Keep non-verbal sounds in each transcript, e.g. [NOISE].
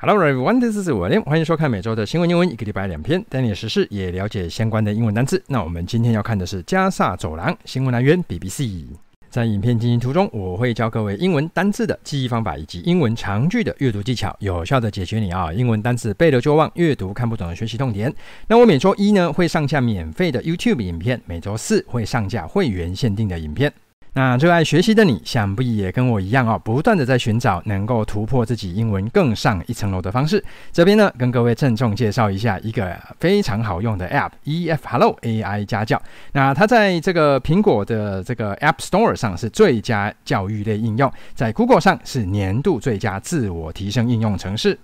Hello everyone, this is William，欢迎收看每周的新闻英文，一个礼拜两篇，带你实事也了解相关的英文单词。那我们今天要看的是加萨走廊，新闻来源 BBC。在影片进行途中，我会教各位英文单词的记忆方法，以及英文长句的阅读技巧，有效的解决你啊英文单词背了就忘、阅读看不懂的学习痛点。那我每周一呢会上架免费的 YouTube 影片，每周四会上架会员限定的影片。那热爱学习的你，想必也跟我一样哦，不断的在寻找能够突破自己英文更上一层楼的方式。这边呢，跟各位郑重介绍一下一个非常好用的 App，EF Hello AI 家教。那它在这个苹果的这个 App Store 上是最佳教育类应用，在 Google 上是年度最佳自我提升应用程式。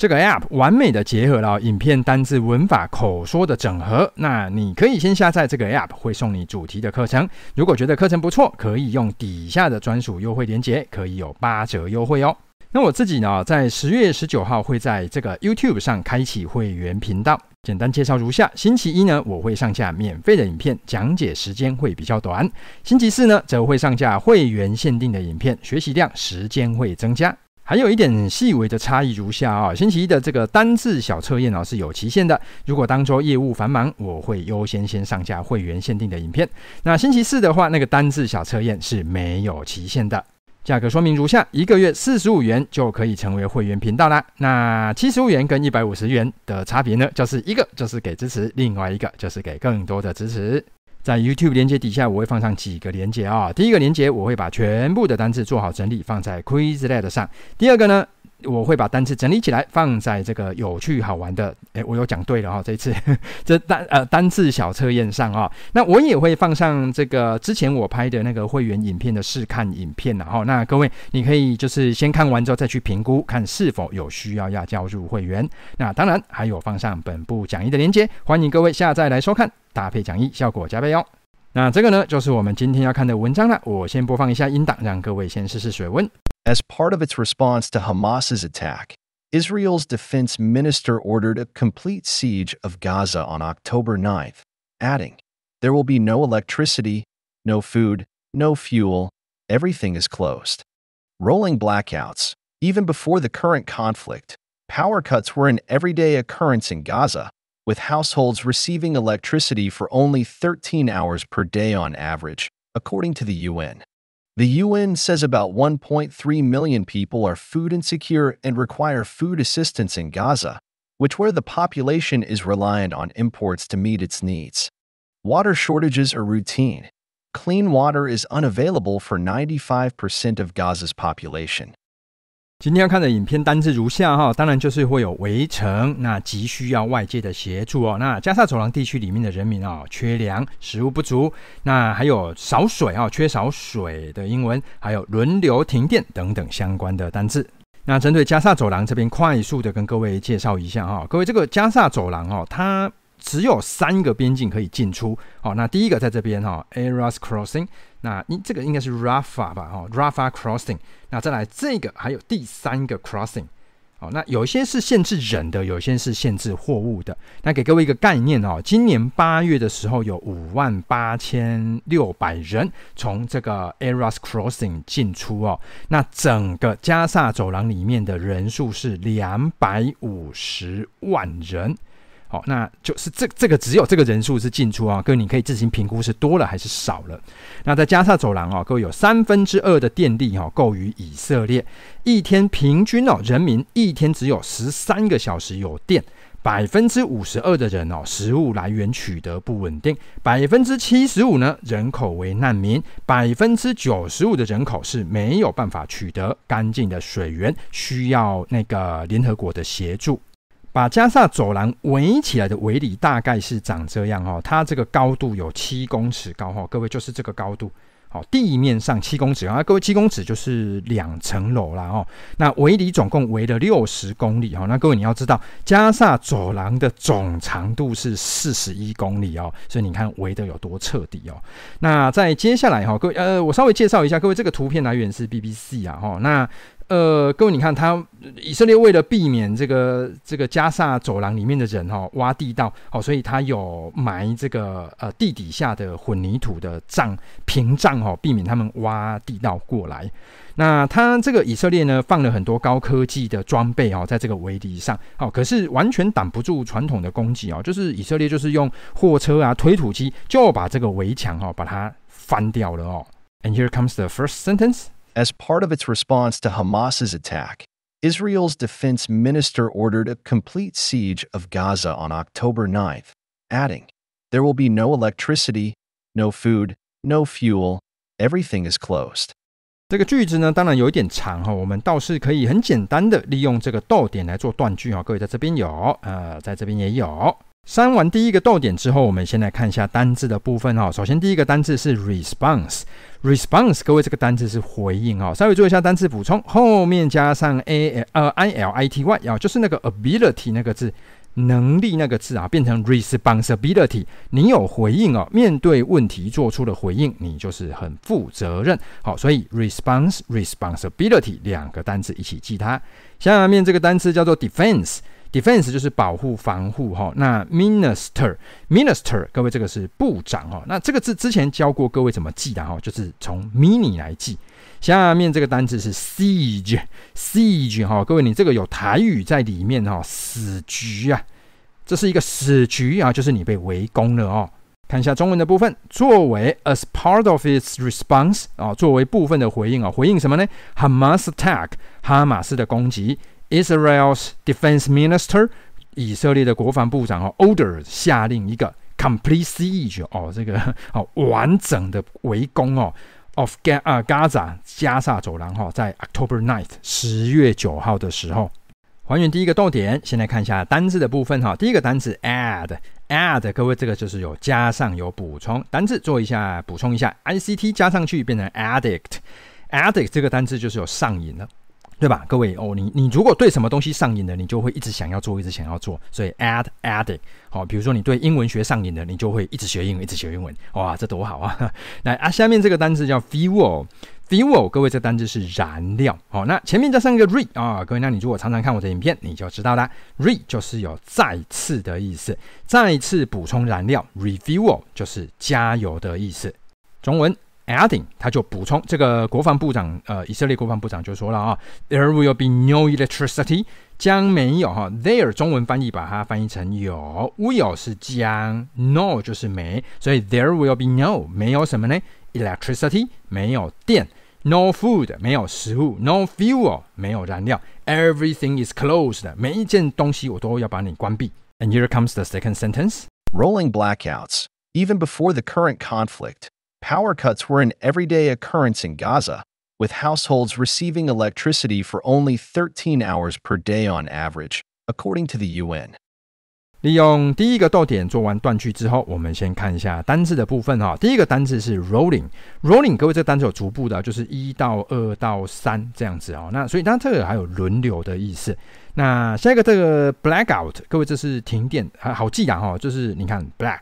这个 App 完美的结合了影片、单字、文法、口说的整合。那你可以先下载这个 App，会送你主题的课程。如果觉得课程不错，可以用底下的专属优惠链接，可以有八折优惠哦。那我自己呢，在十月十九号会在这个 YouTube 上开启会员频道。简单介绍如下：星期一呢，我会上架免费的影片，讲解时间会比较短；星期四呢，则会上架会员限定的影片，学习量、时间会增加。还有一点细微的差异如下啊，星期一的这个单字小测验啊是有期限的，如果当周业务繁忙，我会优先先上架会员限定的影片。那星期四的话，那个单字小测验是没有期限的。价格说明如下：一个月四十五元就可以成为会员频道啦。那七十五元跟一百五十元的差别呢，就是一个就是给支持，另外一个就是给更多的支持。在 YouTube 连接底下，我会放上几个连接啊。第一个连接，我会把全部的单词做好整理，放在 Quizlet 上。第二个呢，我会把单词整理起来，放在这个有趣好玩的，诶，我有讲对了哈，这一次 [LAUGHS] 这单呃单字小测验上啊。那我也会放上这个之前我拍的那个会员影片的试看影片，然后那各位你可以就是先看完之后再去评估，看是否有需要要加入会员。那当然还有放上本部讲义的连接，欢迎各位下载来收看。搭配讲义，效果加倍哦。那这个呢，就是我们今天要看的文章了。我先播放一下音档，让各位先试试水温。As part of its response to Hamas's attack, Israel's defense minister ordered a complete siege of Gaza on October 9th, adding, "There will be no electricity, no food, no fuel. Everything is closed." Rolling blackouts. Even before the current conflict, power cuts were an everyday occurrence in Gaza with households receiving electricity for only 13 hours per day on average, according to the UN. The UN says about 1.3 million people are food insecure and require food assistance in Gaza, which where the population is reliant on imports to meet its needs. Water shortages are routine. Clean water is unavailable for 95% of Gaza's population. 今天要看的影片单字如下哈，当然就是会有围城，那急需要外界的协助哦。那加沙走廊地区里面的人民啊，缺粮，食物不足，那还有少水啊，缺少水的英文，还有轮流停电等等相关的单字。那针对加沙走廊这边，快速的跟各位介绍一下哈，各位这个加沙走廊哦，它只有三个边境可以进出。好，那第一个在这边哈，Erez Crossing。那你这个应该是 Rafa 吧？哈，Rafah Crossing。那再来这个还有第三个 Crossing。好，那有些是限制人的，有些是限制货物的。那给各位一个概念哦，今年八月的时候有五万八千六百人从这个 Eras Crossing 进出哦。那整个加萨走廊里面的人数是两百五十万人。好，那就是这这个只有这个人数是进出啊，各位你可以自行评估是多了还是少了。那在加萨走廊啊，各位有三分之二的电力哈够于以色列，一天平均哦人民一天只有十三个小时有电，百分之五十二的人哦食物来源取得不稳定，百分之七十五呢人口为难民，百分之九十五的人口是没有办法取得干净的水源，需要那个联合国的协助。把加萨走廊围起来的围篱大概是长这样哦，它这个高度有七公尺高哈，各位就是这个高度，好，地面上七公尺啊，各位七公尺就是两层楼了哦。那围篱总共围了六十公里哈，那各位你要知道，加萨走廊的总长度是四十一公里哦，所以你看围得有多彻底哦。那在接下来哈，各位呃，我稍微介绍一下，各位这个图片来源是 BBC 啊哈，那。呃，各位，你看，他以色列为了避免这个这个加萨走廊里面的人哈、哦、挖地道哦，所以他有埋这个呃地底下的混凝土的障屏障哦，避免他们挖地道过来。那他这个以色列呢，放了很多高科技的装备哦，在这个围篱上，哦，可是完全挡不住传统的攻击哦，就是以色列就是用货车啊、推土机就把这个围墙哦，把它翻掉了哦。And here comes the first sentence. As part of its response to Hamas's attack, Israel's defense minister ordered a complete siege of Gaza on October 9th, adding, There will be no electricity, no food, no fuel, everything is closed. 这个句子呢，当然有一点长哈，我们倒是可以很简单的利用这个逗点来做断句哈。各位在这边有，呃，在这边也有。 删完第一个逗点之后，我们先来看一下单字的部分哈。首先第一个单字是 response，response，各位这个单字是回应哈。稍微做一下单字补充，后面加上 a 呃 i l i t y 啊，就是那个 ability 那个字。能力那个字啊，变成 responsibility，你有回应哦，面对问题做出了回应，你就是很负责任。好，所以 response responsibility 两个单词一起记它。下面这个单词叫做 defense Defense 就是保护防护哈。那 minister minister 各位这个是部长哈。那这个字之前教过各位怎么记的哈，就是从 mini 来记。下面这个单字是 siege，siege 哈，各位你这个有台语在里面哈，死局啊，这是一个死局啊，就是你被围攻了哦。看一下中文的部分，作为 as part of its response 啊，作为部分的回应啊，回应什么呢？Hamas attack，哈马斯的攻击。Israel's defense minister，以色列的国防部长哦，order 下令一个 complete siege 哦，这个哦完整的围攻哦。of Ga 啊，Gaza 加萨走廊哈，在 October 9th 十月九号的时候，还原第一个动点。先来看一下单字的部分哈，第一个单字 add，add，各位这个就是有加上有补充，单字做一下补充一下，ICT 加上去变成 addict，addict 这个单字就是有上瘾了。对吧，各位哦，你你如果对什么东西上瘾了，你就会一直想要做，一直想要做。所以 add addict，好，比如说你对英文学上瘾了，你就会一直学英文，一直学英文。哇，这多好啊！[LAUGHS] 来啊，下面这个单字叫 fuel，fuel，各位这单字是燃料。好，那前面加上一个 re 啊，各位，那你如果常常看我的影片，你就知道啦。re 就是有再次的意思，再次补充燃料，refuel 就是加油的意思。中文。Adding，他就补充这个国防部长，呃，以色列国防部长就说了啊，There will be no electricity，将没有哈。There 中文翻译把它翻译成有，will 是将，no 就是没，所以 There will be no 没有什么呢？Electricity 没有电，no food 没有食物，no fuel 没有燃料，Everything is closed 每一件东西我都要把你关闭。And here comes the second sentence. Rolling blackouts, even before the current conflict. Power cuts were an everyday occurrence in Gaza, with households receiving electricity for only 13 hours per day on average, according to the UN. 利用第一个逗点做完断句之后，我们先看一下单字的部分哈。第一个单字是 rolling，rolling，各位这个单字有逐步的，就是一到二到三这样子哦。那所以它这个还有轮流的意思。那下一个这个 blackout，各位这是停电，好记啊哈，就是你看 black。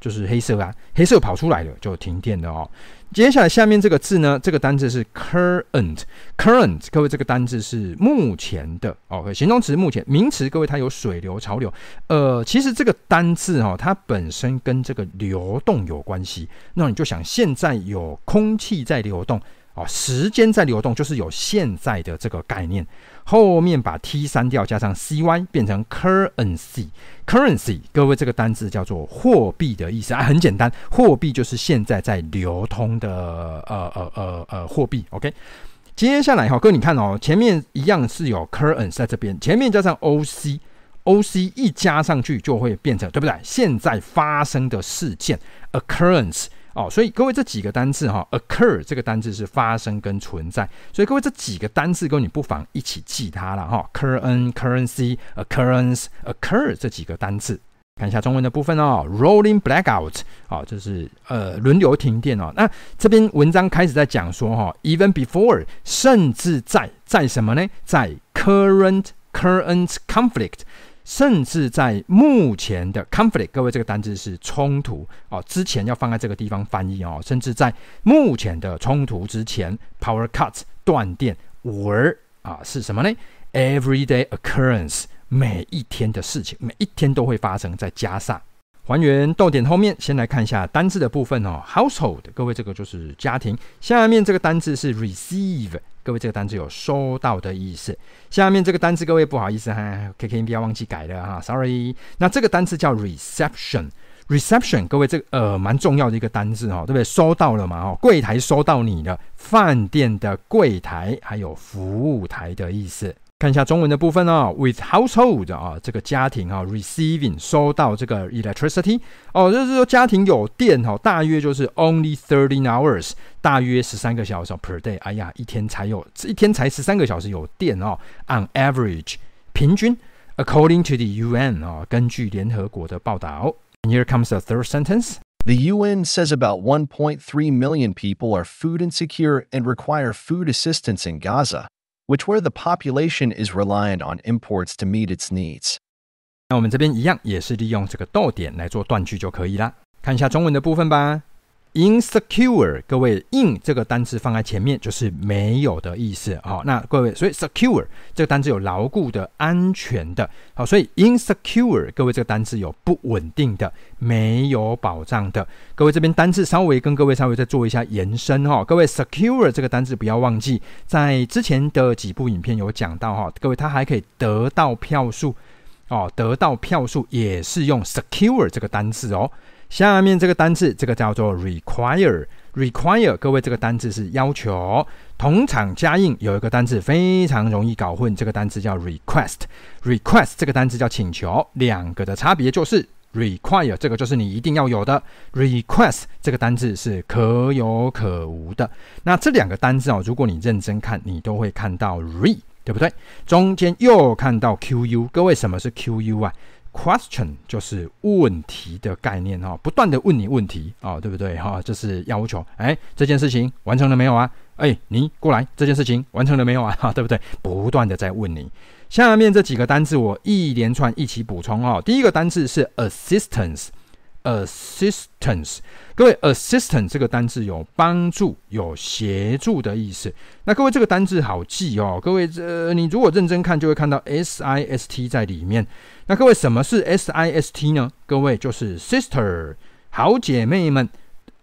就是黑色啊，黑色跑出来了就停电了哦。接下来下面这个字呢，这个单字是 current，current，各位这个单字是目前的哦，形容词目前，名词各位它有水流、潮流。呃，其实这个单字哈，它本身跟这个流动有关系。那你就想现在有空气在流动。哦，时间在流动，就是有现在的这个概念。后面把 t 删掉，加上 cy 变成 currency。currency，各位这个单字叫做货币的意思啊，很简单，货币就是现在在流通的呃呃呃呃货币。OK，接下来哈，各位你看哦，前面一样是有 currency 在这边，前面加上 oc，oc 一加上去就会变成对不对？现在发生的事件 occurrence。哦，所以各位这几个单字哈，occur 这个单字是发生跟存在，所以各位这几个单字，各位你不妨一起记它了哈。current、currency、occurrence、occur 这几个单字，看一下中文的部分哦。rolling blackout 啊，就是呃轮流停电哦。那这篇文章开始在讲说哈，even before 甚至在在什么呢？在 current current conflict。甚至在目前的 conflict，各位这个单字是冲突哦，之前要放在这个地方翻译哦。甚至在目前的冲突之前，power cuts 断电 were 啊是什么呢？Everyday occurrence 每一天的事情，每一天都会发生在加上。还原逗点后面，先来看一下单字的部分哦。Household，各位这个就是家庭。下面这个单字是 receive，各位这个单字有收到的意思。下面这个单字，各位不好意思哈，KK 不要忘记改了哈，sorry。那这个单字叫 reception，reception，各位这个呃蛮重要的一个单字哈，对不对？收到了嘛？哦，柜台收到你的，饭店的柜台还有服务台的意思。看一下中文的部分哦，with household 啊，这个家庭啊，receiving 收到这个 electricity 哦，就是说家庭有电哈，大约就是 only thirteen hours，大约十三个小时 per day。哎呀，一天才有一天才十三个小时有电哦，on average 平均，according to the UN 啊，根据联合国的报道。And here comes the third sentence. The UN says about 1.3 million people are food insecure and require food assistance in Gaza. which where the population is reliant on imports to meet its needs。那我们这边一样也是利用这个逗点来做断句就可以啦。看一下中文的部分吧。 insecure，各位，in 这个单词放在前面就是没有的意思。好，那各位，所以 secure 这个单词有牢固的、安全的。好，所以 insecure，各位这个单词有不稳定的、没有保障的。各位这边单词稍微跟各位稍微再做一下延伸哈。各位 secure 这个单词不要忘记，在之前的几部影片有讲到哈。各位，它还可以得到票数哦，得到票数也是用 secure 这个单词哦。下面这个单字，这个叫做 require。require，各位这个单字是要求。同场加印有一个单字非常容易搞混，这个单字叫 request。request 这个单字叫请求，两个的差别就是 require 这个就是你一定要有的，request 这个单字是可有可无的。那这两个单字哦，如果你认真看，你都会看到 re，对不对？中间又看到 qu，各位什么是 qu 啊？Question 就是问题的概念哈，不断的问你问题啊，对不对哈？这是要求，哎，这件事情完成了没有啊？哎，你过来，这件事情完成了没有啊？哈，对不对？不断的在问你。下面这几个单字我一连串一起补充哦。第一个单字是 assistance。assistance，各位，assistance 这个单字有帮助、有协助的意思。那各位，这个单字好记哦。各位，这你如果认真看，就会看到 s i s t 在里面。那各位，什么是 s i s t 呢？各位就是 sister，好姐妹们。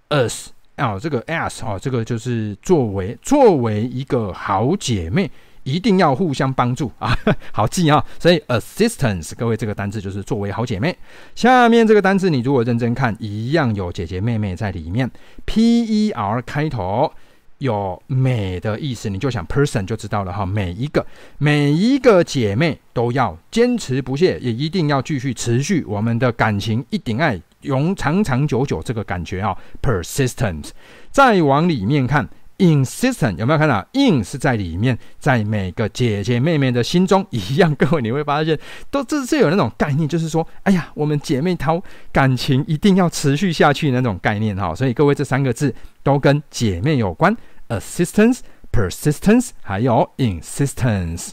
us 啊，这个 s 啊，这个就是作为作为一个好姐妹。一定要互相帮助 [LAUGHS] 啊，好记啊！所以 assistance，各位这个单字就是作为好姐妹。下面这个单字你如果认真看，一样有姐姐妹妹在里面。P E R 开头有美的意思，你就想 person 就知道了哈。每一个每一个姐妹都要坚持不懈，也一定要继续持续我们的感情，一定爱永长长久久这个感觉啊，persistent。再往里面看。Insistent 有没有看到？in 是在里面，在每个姐姐妹妹的心中一样。各位你会发现，都这是有那种概念，就是说，哎呀，我们姐妹淘感情一定要持续下去那种概念哈。所以各位这三个字都跟姐妹有关：assistance、persistence，还有 insistence。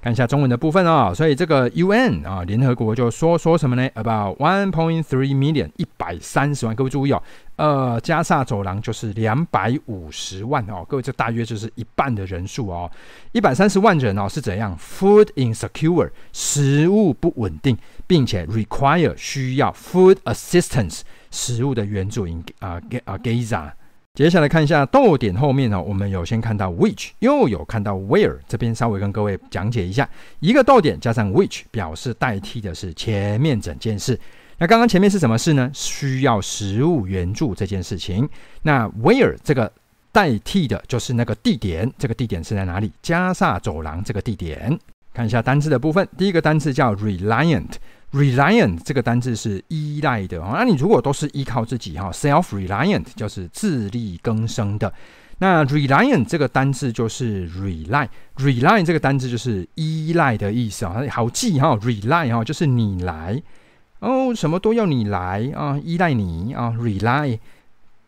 看一下中文的部分啊、哦，所以这个 UN 啊，联合国就说说什么呢？About one point three million，一百三十万。各位注意哦，呃，加萨走廊就是两百五十万哦。各位这大约就是一半的人数哦，一百三十万人哦是怎样？Food insecure，食物不稳定，并且 require 需要 food assistance，食物的援助。in 啊啊 Gaza。接下来看一下逗点后面呢，我们有先看到 which，又有看到 where，这边稍微跟各位讲解一下，一个逗点加上 which，表示代替的是前面整件事。那刚刚前面是什么事呢？需要食物援助这件事情。那 where 这个代替的就是那个地点，这个地点是在哪里？加萨走廊这个地点。看一下单词的部分，第一个单词叫 reliant。Reliant 这个单字是依赖的啊，那你如果都是依靠自己哈，self-reliant 就是自力更生的。那 reliant 这个单字就是 rely，rely 这个单字就是依赖的意思啊，好记哈，rely 哈就是你来哦，什么都要你来啊，依赖你啊，rely。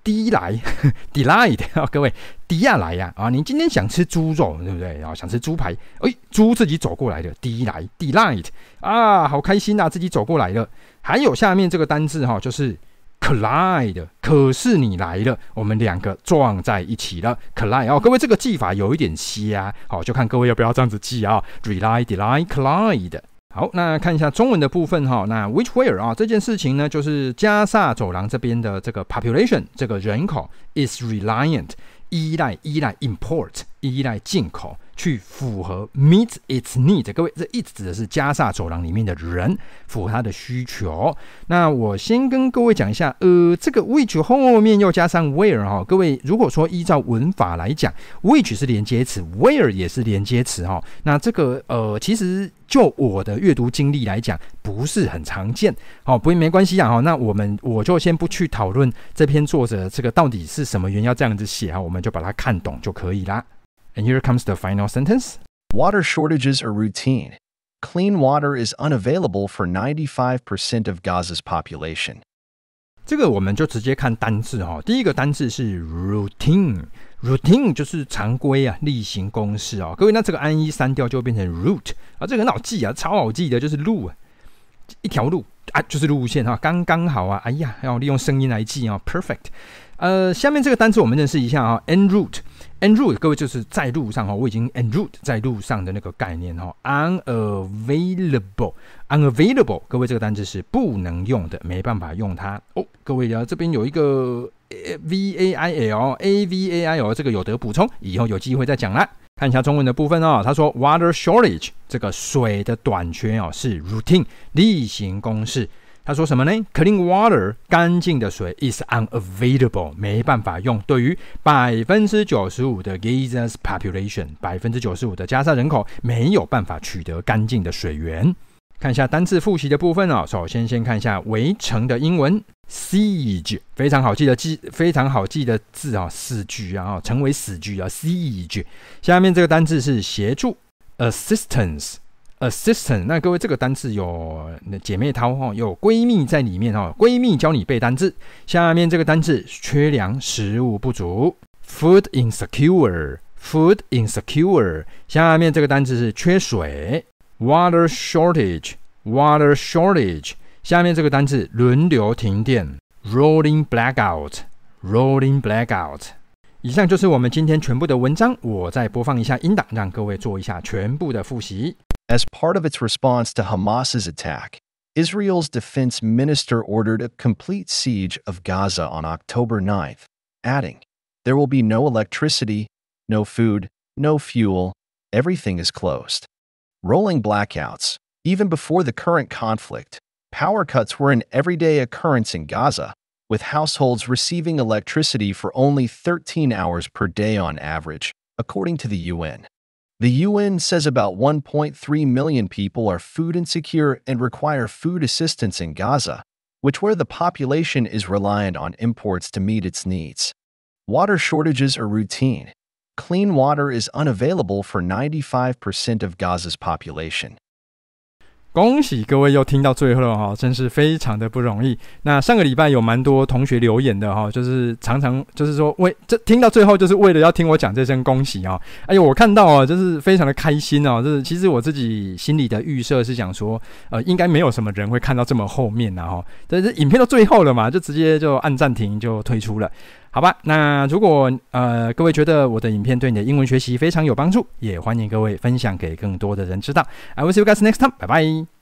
滴来，[LAUGHS] delight 啊，各位，滴下来呀啊！你今天想吃猪肉，对不对啊？想吃猪排，哎，猪自己走过来的，滴来，delight 啊，好开心呐，自己走过来了。还有下面这个单字哈，就是 collide，可是你来了，我们两个撞在一起了，collide 哦，各位这个记法有一点瞎，好，就看各位要不要这样子记啊，rely，delight，collide。好，那看一下中文的部分哈。那 which where 啊，这件事情呢，就是加萨走廊这边的这个 population 这个人口 is reliant 依赖依赖 import 依赖进口。去符合 meet its need，各位，这 it 指的是加萨走廊里面的人，符合他的需求。那我先跟各位讲一下，呃，这个 which 后面又加上 where 哈，各位如果说依照文法来讲，which 是连接词，where 也是连接词哈。那这个呃，其实就我的阅读经历来讲，不是很常见。好，不没关系啊哈。那我们我就先不去讨论这篇作者这个到底是什么原因要这样子写哈，我们就把它看懂就可以啦。And here comes the final sentence. Water shortages are routine. Clean water is unavailable for 95% of Gaza's population. 这个我们就直接看单字哈。第一个单字是 routine，routine 就是常规啊，例行公事啊。各位，那这个安一删掉就变成 route 啊，这个很好记啊，超好记的，就是路啊，一条路啊，就是路线哈，刚刚好啊。哎呀，要利用声音来记啊，perfect。 呃，下面这个单词我们认识一下啊，en route，en route，各位就是在路上哈，我已经 en route 在路上的那个概念哈，unavailable，unavailable，各位这个单词是不能用的，没办法用它哦。各位啊，这边有一个 v a i l，a v a i l，这个有得补充，以后有机会再讲啦。看一下中文的部分哦，他说 water shortage，这个水的短缺哦是 routine 例行公事。他说什么呢？Clean water，干净的水，is unavailable，没办法用。对于百分之九十五的 Gaza's population，百分之九十五的加沙人口没有办法取得干净的水源。看一下单字复习的部分哦。首先，先看一下围城的英文 siege，非常好记的记，非常好记的字啊，死局啊，成为死局啊，siege。下面这个单字是协助，assistance。assistant，那各位这个单词有姐妹淘哈，有闺蜜在里面哈，闺蜜教你背单词。下面这个单词缺粮，食物不足，food insecure，food insecure。下面这个单词是缺水，water shortage，water shortage。下面这个单词轮流停电，rolling blackout，rolling blackout。以上就是我们今天全部的文章，我再播放一下音档，让各位做一下全部的复习。As part of its response to Hamas's attack, Israel's defense minister ordered a complete siege of Gaza on October 9th, adding, There will be no electricity, no food, no fuel, everything is closed. Rolling blackouts. Even before the current conflict, power cuts were an everyday occurrence in Gaza, with households receiving electricity for only 13 hours per day on average, according to the UN. The UN says about 1.3 million people are food insecure and require food assistance in Gaza, which where the population is reliant on imports to meet its needs. Water shortages are routine. Clean water is unavailable for 95% of Gaza's population. 恭喜各位又听到最后了哈，真是非常的不容易。那上个礼拜有蛮多同学留言的哈，就是常常就是说为这听到最后就是为了要听我讲这声恭喜啊！哎呦，我看到啊，就是非常的开心哦。就是其实我自己心里的预设是想说，呃，应该没有什么人会看到这么后面呐哈。但是影片到最后了嘛，就直接就按暂停就退出了。好吧，那如果呃各位觉得我的影片对你的英文学习非常有帮助，也欢迎各位分享给更多的人知道。I will see you guys next time，拜拜。